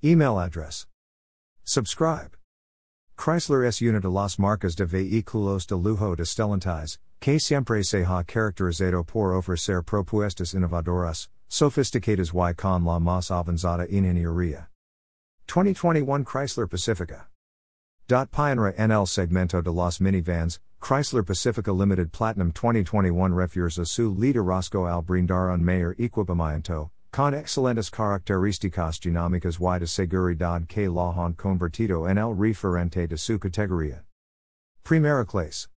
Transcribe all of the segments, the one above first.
Email address. Subscribe. Chrysler es una de las marcas de vehículos de lujo de Stellantis, que siempre se ha caracterizado por ofrecer propuestas innovadoras, sofisticadas y con la más avanzada ingeniería. 2021 Chrysler Pacifica. Pionera en el segmento de las minivans, Chrysler Pacifica Limited Platinum 2021 Refuerza su liderazgo al brindar un mayor equipamiento, con excelentes características dinámicas y de seguridad que la han convertido en el referente de su categoría. Primera clase.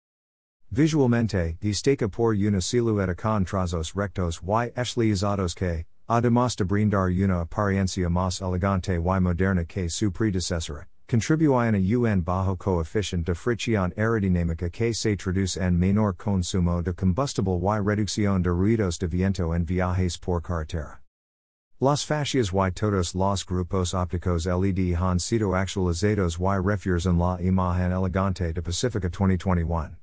Visualmente, destaca por una silueta con trazos rectos y estilizados que, además de brindar una apariencia más elegante y moderna que su predecesora, contribuyen a un bajo coeficient de fricción aerodinámica que se traduce en menor consumo de combustible y reducción de ruidos de viento en viajes por carretera. Las fascias y todos los grupos ópticos LED han sido actualizados y refiers en la imagen elegante de Pacifica 2021.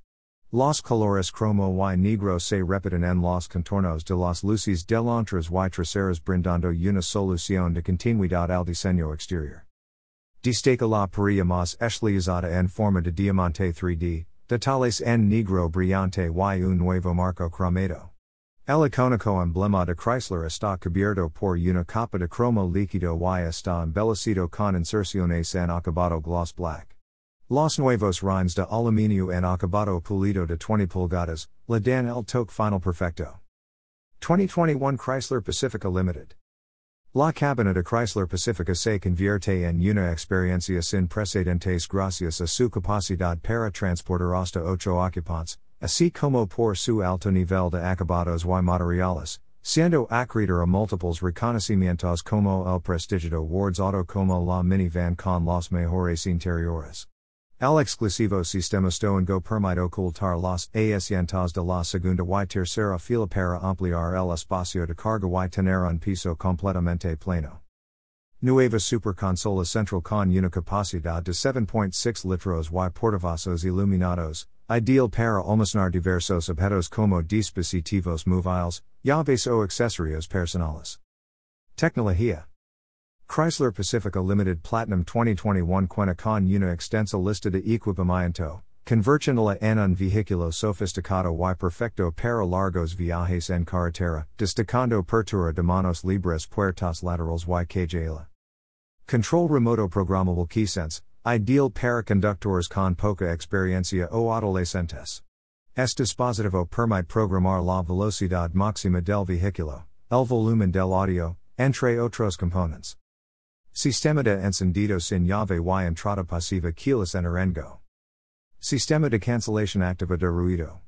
Los colores cromo y negro se repiten en los contornos de las luces delanteras y traseras brindando una solución de continuidad al diseño exterior. Destaca la perilla más estilizada en forma de diamante 3D, detalles en negro brillante y un nuevo marco cromado. El icónico emblema de Chrysler está cubierto por una capa de cromo líquido y está embellecido con inserciones en acabado gloss black. Los nuevos rines de aluminio en acabado pulido de 20 pulgadas, le dan el toque final perfecto. 2021 Chrysler Pacifica Limited. La cabina de Chrysler Pacifica se convierte en una experiencia sin precedentes gracias a su capacidad para transportar hasta 8 ocupantes, así como por su alto nivel de acabados y materiales, siendo acreedor a múltiples reconocimientos como el prestigio Awards Auto como la minivan con los mejores interiores. El exclusivo sistema Go permite ocultar las asientos de la segunda y tercera fila para ampliar el espacio de carga y tener un piso completamente plano. Nueva superconsola central con una capacidad de 7.6 litros y portavasos iluminados, ideal para almacenar diversos objetos como dispositivos móviles, llaves o accesorios personales. Tecnología. Chrysler Pacifica Limited Platinum 2021 cuenta con una extensa lista de equipamiento, convertiéndola en un vehículo sofisticado y perfecto para largos viajes en carretera, destacando pertura de manos libres puertas laterales y cajela. Control remoto programmable keysense, ideal para conductores con poca experiencia o adolescentes. Este dispositivo permite programar la velocidad máxima del vehículo, el volumen del audio, entre otros components. Sistema de encendido sin llave y entrada pasiva keyless en Erengo. Sistema de cancelación activa de ruido.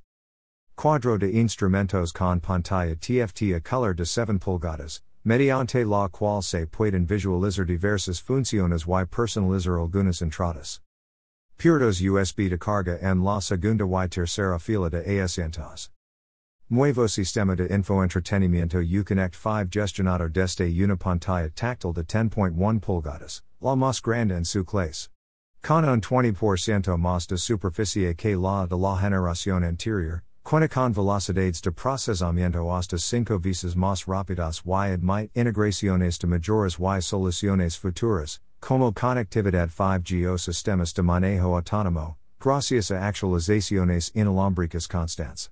Cuadro de instrumentos con pantalla TFT a color de 7 pulgadas, mediante la cual se pueden visualizar diversas funciones y personalizar algunas entradas. Puertos USB de carga en la segunda y tercera fila de asientos. Nuevo sistema de infoentretenimiento Uconnect 5 gestionado desde una pantalla táctil de 10.1 pulgadas, la más grande en su clase. Con un 20% más de superficie que la de la generación anterior, con velocidades de procesamiento hasta 5 veces más rápidas y admite integraciones de mayores y soluciones futuras, como conectividad 5G o sistemas de manejo autónomo, gracias a actualizaciones inalámbricas constantes.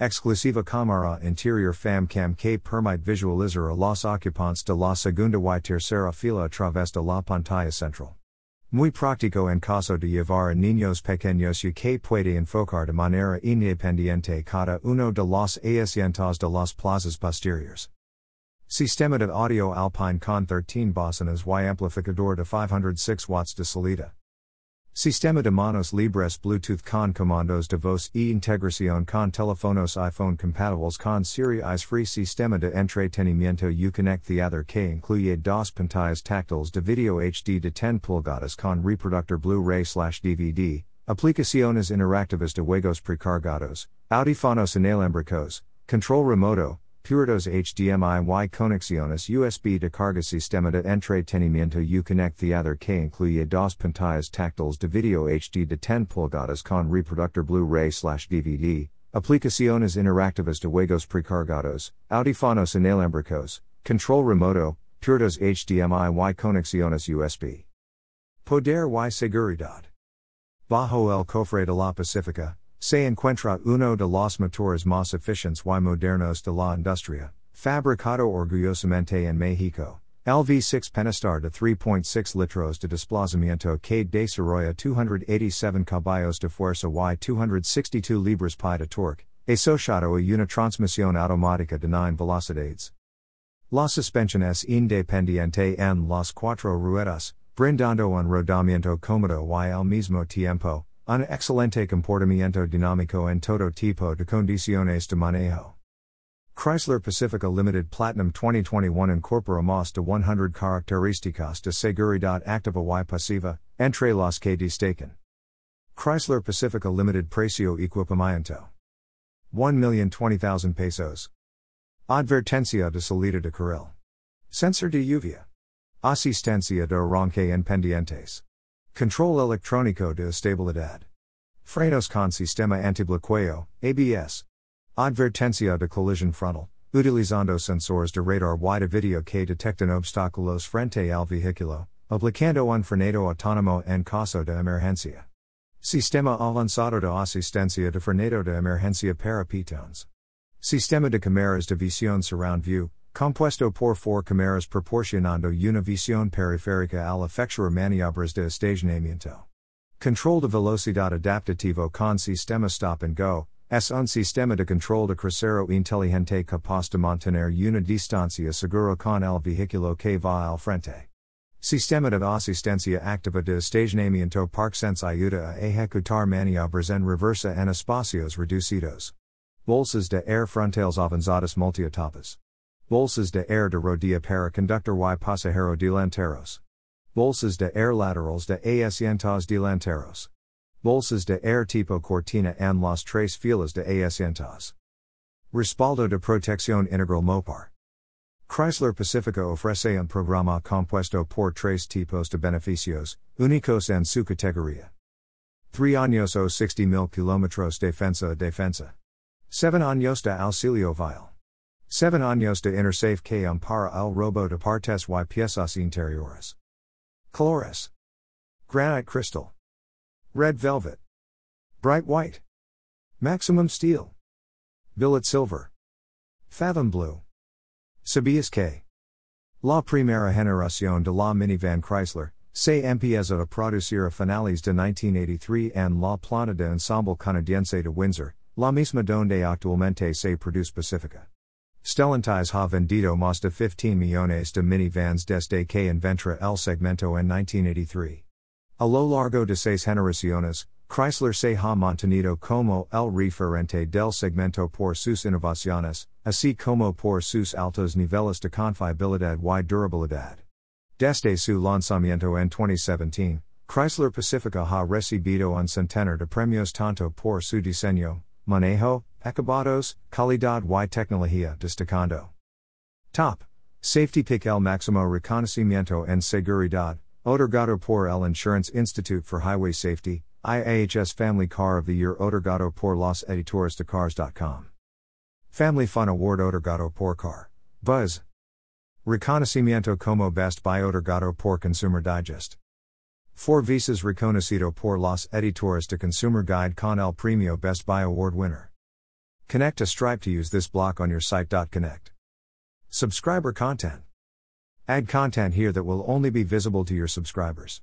Exclusiva cámara interior FAMCAM que permite visualizar a los ocupantes de la segunda y tercera fila a través de la pantalla central. Muy práctico en caso de llevar a niños pequeños y que puede enfocar de manera independiente cada uno de los asientos de las plazas posteriores. Sistema de audio Alpine con 13 bocinas y amplificador de 506 watts de salida. Sistema de manos libres Bluetooth con comandos de voz e integración con teléfonos iPhone compatibles con Siri. Eyes Free Sistema de entretenimiento. Uconnect Theater que incluye dos pantallas táctiles de video HD de 10 pulgadas con reproductor Blu-ray slash DVD, aplicaciones interactivas de juegos precargados, audífonos inalámbricos, control remoto, Puertos HDMI y conexiones USB de carga sistema de entretenimiento Uconnect Theater que incluye dos pantallas táctiles de video HD de 10 pulgadas con reproductor Blu-ray slash DVD, aplicaciones interactivas de juegos precargados, audífonos inalámbricos, control remoto, Puertos HDMI y conexiones USB. Poder y seguridad. Bajo el cofre de la Pacifica, se encuentra uno de los motores más eficientes y modernos de la industria, fabricado orgullosamente en México. LV6 Pentastar de 3.6 litros de desplazamiento que desarrolla 287 caballos de fuerza y 262 libras pi de torque, asociado a una transmisión automática de 9 velocidades. La suspensión es independiente en las cuatro ruedas, brindando un rodamiento cómodo y al mismo tiempo, un excelente comportamiento dinámico en todo tipo de condiciones de manejo. Chrysler Pacifica Limited Platinum 2021 incorpora más de 100 características de seguridad activa y pasiva, entre las que destacan. Chrysler Pacifica Limited Precio Equipamiento 1,020,000 pesos. Advertencia de salida de carril. Sensor de lluvia. Asistencia de arranque en pendientes. Control electrónico de estabilidad. Frenos con sistema antibloqueo, ABS. Advertencia de collision frontal, utilizando sensores de radar y de video que detectan obstáculos frente al vehículo, aplicando un frenado autónomo en caso de emergencia. Sistema avanzado de asistencia de frenado de emergencia para peatones. Sistema de cámaras de visión surround view, compuesto por four cámaras proporcionando una visión periférica al efectuar maniobras de estacionamiento. Control de velocidad adaptativo con sistema stop and go, Es un sistema de control de crucero inteligente capaz de mantener una distancia segura con el vehículo que va al frente. Sistema de asistencia activa de estacionamiento ParkSense ayuda a ejecutar maniobras en reversa en espacios reducidos. Bolsas de air frontales avanzadas multietapas. Bolsas de air de rodilla para conductor y pasajero delanteros. Bolsas de air laterales de asientos delanteros. Bolsas de air tipo cortina en las tres filas de asientos. Respaldo de protección integral Mopar. Chrysler Pacifica ofrece un programa compuesto por tres tipos de beneficios, únicos en su categoría. 3 años o 60 mil kilómetros defensa defensa. 7 años de auxilio vial. 7 años de intersafe que ampara al robo de partes y piezas interiores. Colores. Granite crystal. Red velvet. Bright white. Maximum steel. Billet silver. Fathom blue. Sabias K. La primera generación de la minivan Chrysler, se empieza a producir a finales de 1983 en la planta de ensamble canadiense de Windsor, la misma donde actualmente se produce Pacifica. Stellantis ha vendido más de 15 millones de minivans desde que inventra el segmento en 1983. A lo largo de seis generaciones, Chrysler se ha mantenido como el referente del segmento por sus innovaciones, así como por sus altos niveles de confiabilidad y durabilidad. Desde su lanzamiento en 2017, Chrysler Pacifica ha recibido un centenar de premios tanto por su diseño, manejo, acabados, calidad y tecnología destacando. Top. Safety Pick el máximo reconocimiento en seguridad, Otorgado por el Insurance Institute for Highway Safety, IIHS Family Car of the Year Otorgado por los editores de cars.com. Family Fun Award Otorgado por Car. Buzz. Reconocimiento como Best Buy Otorgado por Consumer Digest. Four visas reconocido por los editores de Consumer Guide con el Premio Best Buy Award winner. Connect to Stripe to use this block on your site. Connect. Subscriber content. Add content here that will only be visible to your subscribers.